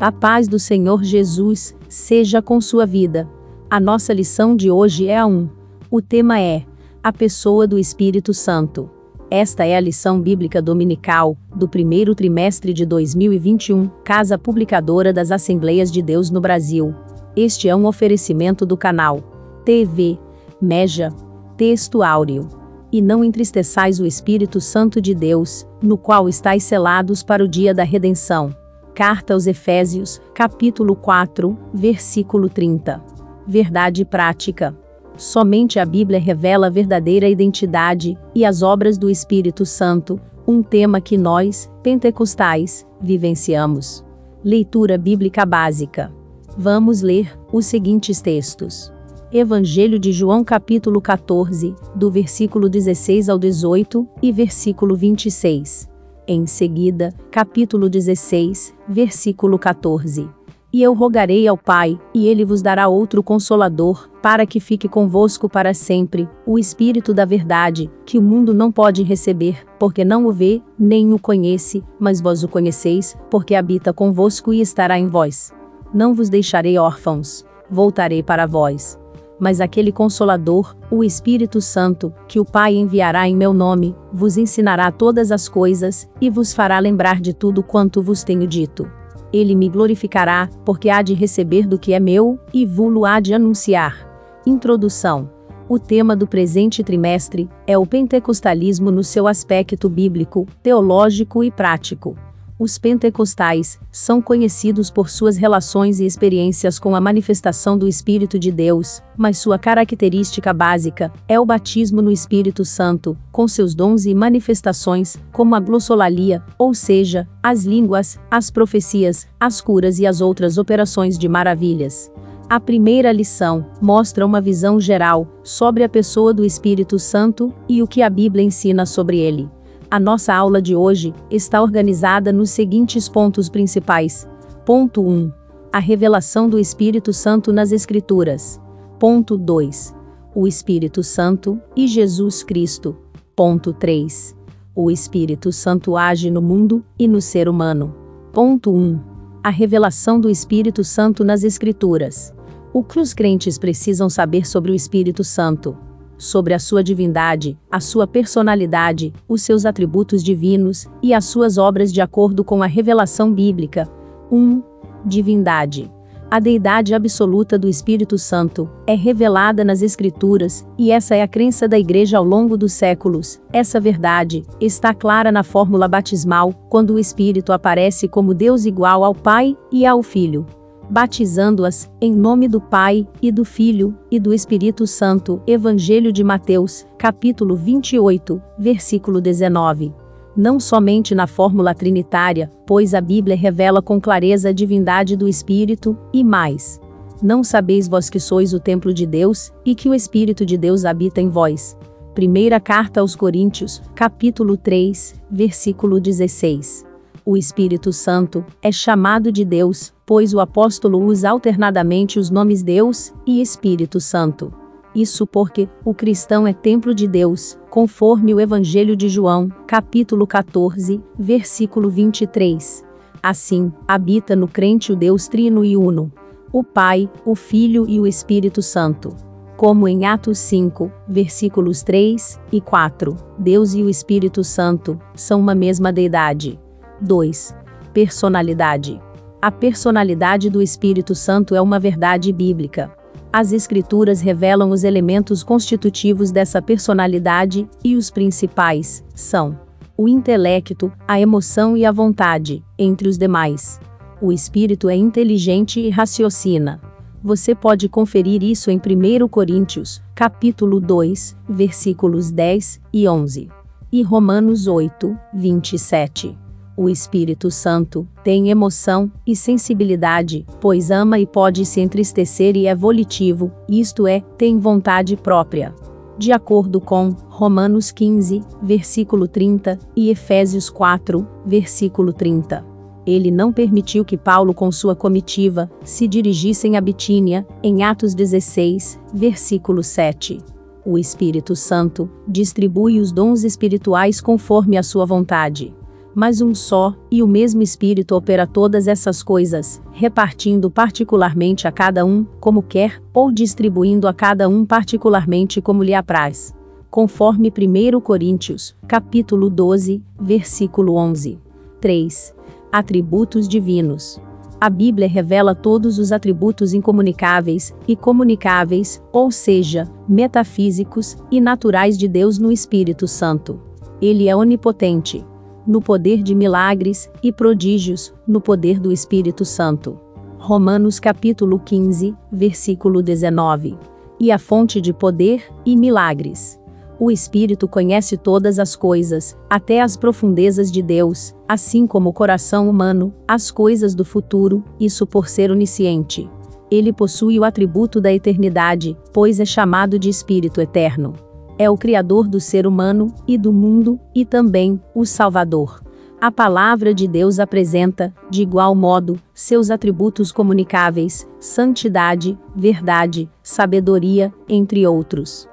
A paz do Senhor Jesus seja com sua vida. A nossa lição de hoje é a 1. O tema é A pessoa do Espírito Santo. Esta é a lição bíblica dominical do primeiro trimestre de 2021, Casa Publicadora das Assembleias de Deus no Brasil. Este é um oferecimento do canal TV Meja Texto Áureo. E não entristeçais o Espírito Santo de Deus, no qual estáis selados para o dia da redenção. Carta aos Efésios, capítulo 4, versículo 30. Verdade prática. Somente a Bíblia revela a verdadeira identidade e as obras do Espírito Santo, um tema que nós, pentecostais, vivenciamos. Leitura bíblica básica. Vamos ler os seguintes textos. Evangelho de João capítulo 14, do versículo 16 ao 18 e versículo 26. Em seguida, capítulo 16, versículo 14. E eu rogarei ao Pai, e ele vos dará outro consolador, para que fique convosco para sempre, o Espírito da Verdade, que o mundo não pode receber, porque não o vê, nem o conhece, mas vós o conheceis, porque habita convosco e estará em vós. Não vos deixarei órfãos, voltarei para vós mas aquele Consolador, o Espírito Santo, que o Pai enviará em meu nome, vos ensinará todas as coisas, e vos fará lembrar de tudo quanto vos tenho dito. Ele me glorificará, porque há de receber do que é meu, e vulo há de anunciar. Introdução. O tema do presente trimestre é o pentecostalismo no seu aspecto bíblico, teológico e prático. Os pentecostais são conhecidos por suas relações e experiências com a manifestação do Espírito de Deus, mas sua característica básica é o batismo no Espírito Santo, com seus dons e manifestações, como a glossolalia, ou seja, as línguas, as profecias, as curas e as outras operações de maravilhas. A primeira lição mostra uma visão geral sobre a pessoa do Espírito Santo e o que a Bíblia ensina sobre ele. A nossa aula de hoje está organizada nos seguintes pontos principais. Ponto 1. A revelação do Espírito Santo nas Escrituras. Ponto 2. O Espírito Santo e Jesus Cristo. Ponto 3. O Espírito Santo age no mundo e no ser humano. Ponto 1. A revelação do Espírito Santo nas Escrituras. O que os crentes precisam saber sobre o Espírito Santo? Sobre a sua divindade, a sua personalidade, os seus atributos divinos e as suas obras de acordo com a revelação bíblica. 1. Divindade. A deidade absoluta do Espírito Santo é revelada nas Escrituras, e essa é a crença da Igreja ao longo dos séculos. Essa verdade está clara na fórmula batismal, quando o Espírito aparece como Deus igual ao Pai e ao Filho batizando-as, em nome do Pai, e do Filho, e do Espírito Santo. Evangelho de Mateus, capítulo 28, versículo 19. Não somente na fórmula trinitária, pois a Bíblia revela com clareza a divindade do Espírito, e mais. Não sabeis vós que sois o templo de Deus, e que o Espírito de Deus habita em vós. Primeira carta aos Coríntios, capítulo 3, versículo 16 o Espírito Santo, é chamado de Deus, pois o apóstolo usa alternadamente os nomes Deus e Espírito Santo. Isso porque o cristão é templo de Deus, conforme o Evangelho de João, capítulo 14, versículo 23. Assim, habita no crente o Deus Trino e Uno, o Pai, o Filho e o Espírito Santo. Como em Atos 5, versículos 3 e 4, Deus e o Espírito Santo são uma mesma deidade. 2. Personalidade. A personalidade do Espírito Santo é uma verdade bíblica. As Escrituras revelam os elementos constitutivos dessa personalidade, e os principais são o intelecto, a emoção e a vontade, entre os demais. O espírito é inteligente e raciocina. Você pode conferir isso em 1 Coríntios, capítulo 2, versículos 10 e 11, e Romanos 8, 27 o Espírito Santo, tem emoção e sensibilidade, pois ama e pode se entristecer e é volitivo, isto é, tem vontade própria. De acordo com Romanos 15, versículo 30 e Efésios 4, versículo 30. Ele não permitiu que Paulo com sua comitiva se dirigissem a Bitínia, em Atos 16, versículo 7. O Espírito Santo distribui os dons espirituais conforme a sua vontade mas um só, e o mesmo Espírito opera todas essas coisas, repartindo particularmente a cada um, como quer, ou distribuindo a cada um particularmente como lhe apraz. Conforme 1 Coríntios, capítulo 12, versículo 11. 3. Atributos divinos. A Bíblia revela todos os atributos incomunicáveis e comunicáveis, ou seja, metafísicos e naturais de Deus no Espírito Santo. Ele é onipotente, no poder de milagres e prodígios, no poder do Espírito Santo. Romanos capítulo 15, versículo 19. E a fonte de poder e milagres. O Espírito conhece todas as coisas, até as profundezas de Deus, assim como o coração humano, as coisas do futuro, isso por ser onisciente. Ele possui o atributo da eternidade, pois é chamado de Espírito Eterno é o Criador do ser humano e do mundo, e também o Salvador. A palavra de Deus apresenta, de igual modo, seus atributos comunicáveis, santidade, verdade, sabedoria, entre outros.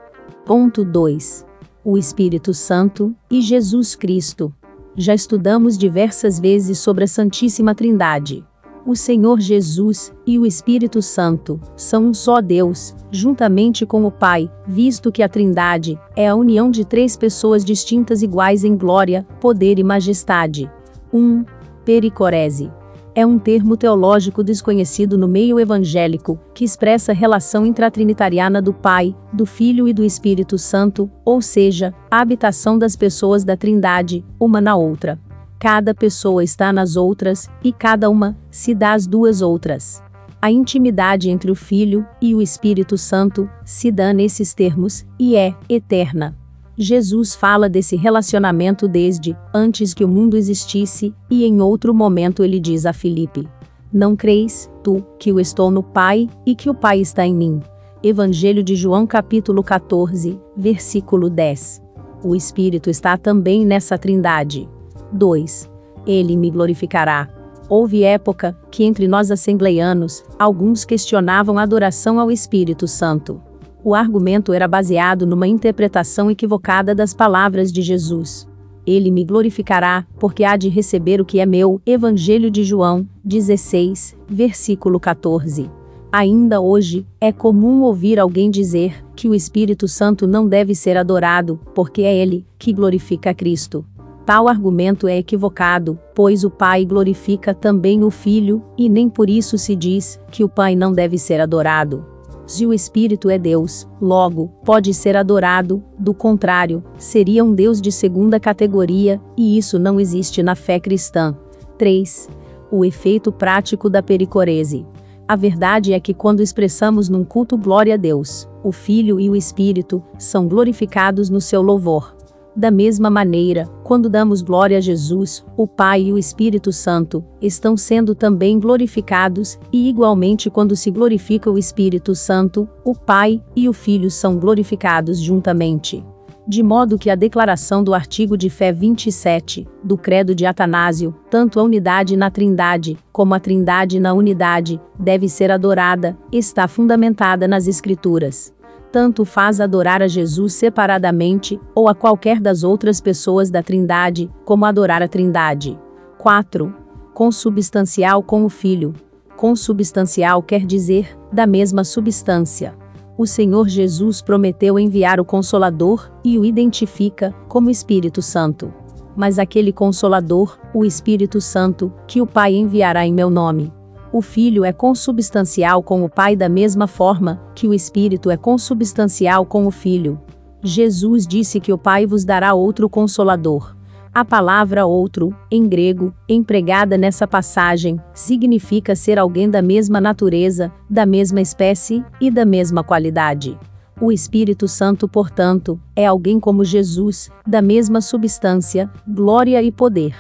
Ponto 2. O Espírito Santo e Jesus Cristo. Já estudamos diversas vezes sobre a Santíssima Trindade o Senhor Jesus e o Espírito Santo são um só Deus, juntamente com o Pai, visto que a Trindade é a união de três pessoas distintas iguais em glória, poder e majestade. 1. Um, pericorese. É um termo teológico desconhecido no meio evangélico, que expressa a relação intratrinitariana do Pai, do Filho e do Espírito Santo, ou seja, a habitação das pessoas da Trindade, uma na outra. Cada pessoa está nas outras, e cada uma se dá às duas outras. A intimidade entre o Filho e o Espírito Santo se dá nesses termos, e é eterna. Jesus fala desse relacionamento desde antes que o mundo existisse, e em outro momento ele diz a Filipe: Não creis, tu, que eu estou no Pai e que o Pai está em mim. Evangelho de João, capítulo 14, versículo 10. O Espírito está também nessa trindade. 2. Ele me glorificará. Houve época que entre nós assembleianos, alguns questionavam a adoração ao Espírito Santo. O argumento era baseado numa interpretação equivocada das palavras de Jesus. Ele me glorificará, porque há de receber o que é meu. Evangelho de João, 16, versículo 14. Ainda hoje, é comum ouvir alguém dizer que o Espírito Santo não deve ser adorado, porque é ele que glorifica Cristo. Tal argumento é equivocado, pois o Pai glorifica também o Filho, e nem por isso se diz que o Pai não deve ser adorado. Se o Espírito é Deus, logo, pode ser adorado, do contrário, seria um Deus de segunda categoria, e isso não existe na fé cristã. 3. O efeito prático da pericorese. A verdade é que quando expressamos num culto glória a Deus, o Filho e o Espírito são glorificados no seu louvor. Da mesma maneira, quando damos glória a Jesus, o Pai e o Espírito Santo estão sendo também glorificados, e igualmente quando se glorifica o Espírito Santo, o Pai e o Filho são glorificados juntamente. De modo que a declaração do artigo de fé 27, do Credo de Atanásio, tanto a unidade na Trindade, como a Trindade na unidade, deve ser adorada, está fundamentada nas Escrituras tanto faz adorar a Jesus separadamente, ou a qualquer das outras pessoas da Trindade, como adorar a Trindade. 4. Consubstancial com o Filho. Consubstancial quer dizer, da mesma substância. O Senhor Jesus prometeu enviar o Consolador, e o identifica como Espírito Santo. Mas aquele Consolador, o Espírito Santo, que o Pai enviará em meu nome, o Filho é consubstancial com o Pai da mesma forma que o Espírito é consubstancial com o Filho. Jesus disse que o Pai vos dará outro consolador. A palavra outro, em grego, empregada nessa passagem, significa ser alguém da mesma natureza, da mesma espécie e da mesma qualidade. O Espírito Santo, portanto, é alguém como Jesus, da mesma substância, glória e poder.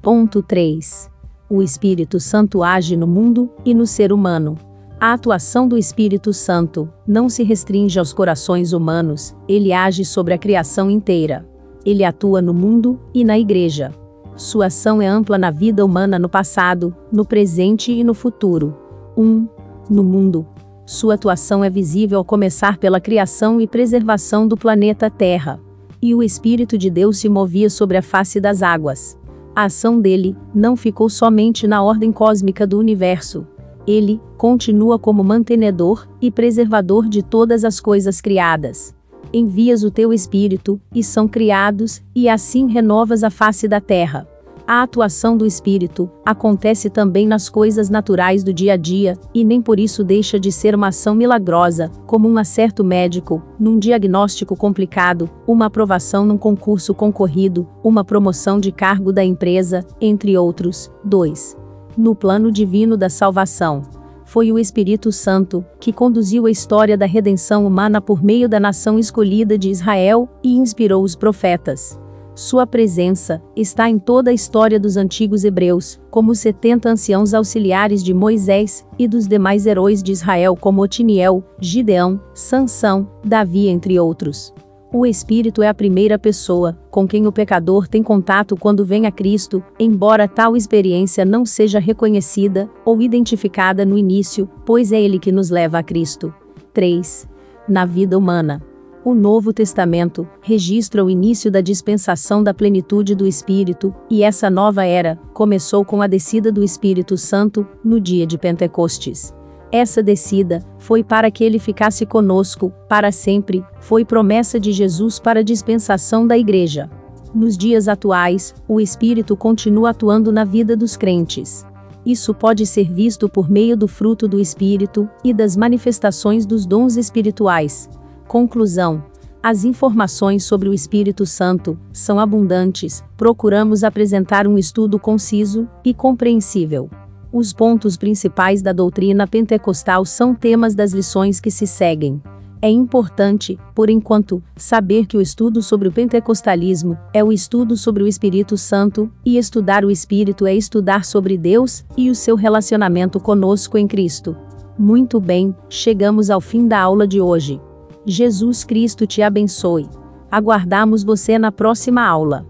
Ponto 3 o Espírito Santo age no mundo e no ser humano. A atuação do Espírito Santo não se restringe aos corações humanos, ele age sobre a criação inteira. Ele atua no mundo e na igreja. Sua ação é ampla na vida humana no passado, no presente e no futuro. 1. Um, no mundo. Sua atuação é visível ao começar pela criação e preservação do planeta Terra. E o Espírito de Deus se movia sobre a face das águas A ação dele não ficou somente na ordem cósmica do universo. Ele continua como mantenedor e preservador de todas as coisas criadas. Envias o teu espírito, e são criados, e assim renovas a face da terra. A atuação do espírito acontece também nas coisas naturais do dia a dia, e nem por isso deixa de ser uma ação milagrosa, como um acerto médico, num diagnóstico complicado, uma aprovação num concurso concorrido, uma promoção de cargo da empresa, entre outros. 2. No plano divino da salvação. Foi o Espírito Santo que conduziu a história da redenção humana por meio da nação escolhida de Israel e inspirou os profetas. Sua presença está em toda a história dos antigos hebreus, como os 70 anciãos auxiliares de Moisés e dos demais heróis de Israel como Otiniel, Gideão, Sansão, Davi, entre outros. O Espírito é a primeira pessoa com quem o pecador tem contato quando vem a Cristo, embora tal experiência não seja reconhecida ou identificada no início, pois é ele que nos leva a Cristo. 3. Na vida humana. O Novo Testamento registra o início da dispensação da plenitude do Espírito, e essa nova era começou com a descida do Espírito Santo no dia de Pentecostes. Essa descida foi para que ele ficasse conosco para sempre, foi promessa de Jesus para a dispensação da Igreja. Nos dias atuais, o Espírito continua atuando na vida dos crentes. Isso pode ser visto por meio do fruto do Espírito e das manifestações dos dons espirituais. Conclusão: as informações sobre o Espírito Santo são abundantes, procuramos apresentar um estudo conciso e compreensível. Os pontos principais da doutrina pentecostal são temas das lições que se seguem. É importante, por enquanto, saber que o estudo sobre o pentecostalismo é o estudo sobre o Espírito Santo, e estudar o Espírito é estudar sobre Deus e o seu relacionamento conosco em Cristo. Muito bem, chegamos ao fim da aula de hoje. Jesus Cristo te abençoe. Aguardamos você na próxima aula.